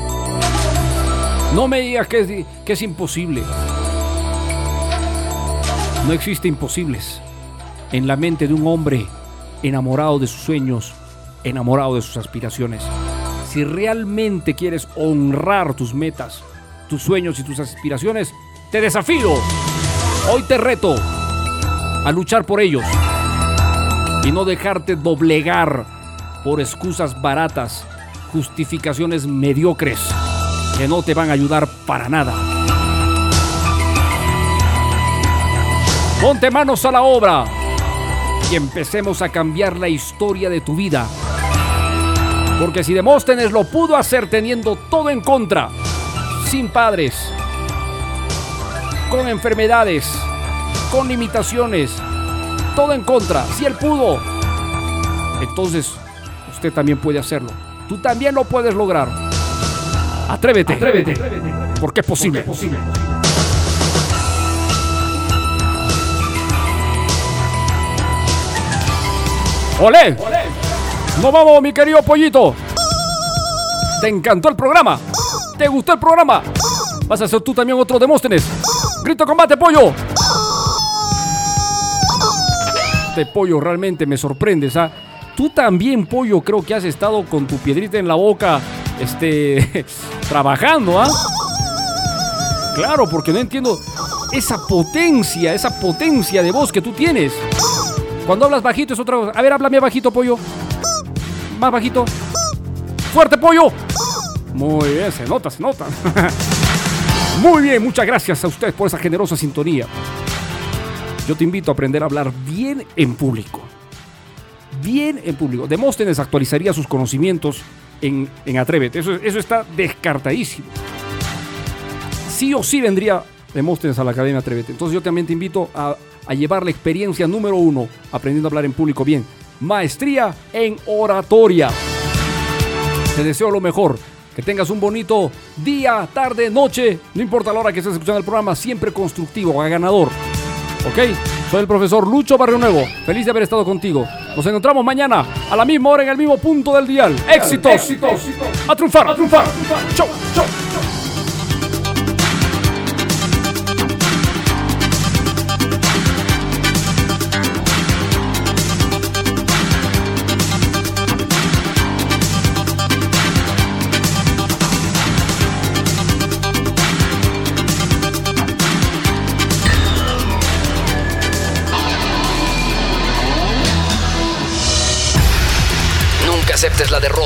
[SPEAKER 4] No me digas que es, que es imposible. No existe imposibles en la mente de un hombre enamorado de sus sueños, enamorado de sus aspiraciones. si realmente quieres honrar tus metas, tus sueños y tus aspiraciones, te desafío. Hoy te reto a luchar por ellos y no dejarte doblegar por excusas baratas, justificaciones mediocres que no te van a ayudar para nada. Ponte manos a la obra y empecemos a cambiar la historia de tu vida. Porque si Demóstenes lo pudo hacer teniendo todo en contra, sin padres, con enfermedades, con limitaciones, todo en contra, si él pudo, entonces usted también puede hacerlo. Tú también lo puedes lograr. Atrévete, atrévete, porque es posible. posible. ¡Olé! ¡No vamos, mi querido pollito! ¿Te encantó el programa? ¿Te gustó el programa? ¿Vas a hacer tú también otro Demóstenes? ¡Grito combate, pollo! Este pollo realmente me sorprendes, ¿ah? Tú también, pollo, creo que has estado con tu piedrita en la boca, este, trabajando, ¿ah? Claro, porque no entiendo esa potencia, esa potencia de voz que tú tienes. Cuando hablas bajito es otra cosa. A ver, háblame bajito, pollo. Más bajito. Fuerte, pollo. Muy bien, se nota, se nota. Muy bien, muchas gracias a ustedes por esa generosa sintonía. Yo te invito a aprender a hablar bien en público. Bien en público. Demóstenes actualizaría sus conocimientos en, en Atrévete. Eso, eso está descartadísimo. Sí o sí vendría Demóstenes a la Academia Atrévete. Entonces yo también te invito a, a llevar la experiencia número uno, aprendiendo a hablar en público bien. Maestría en oratoria. Te deseo lo mejor. Que tengas un bonito día, tarde, noche. No importa la hora que estés escuchando el programa, siempre constructivo, ganador. ¿Ok? Soy el profesor Lucho Barrio Nuevo. Feliz de haber estado contigo. Nos encontramos mañana a la misma hora en el mismo punto del dial. ¡Éxitos! ¡Éxitos! ¡A triunfar! ¡A triunfar! ¡Chau! ¡Chau!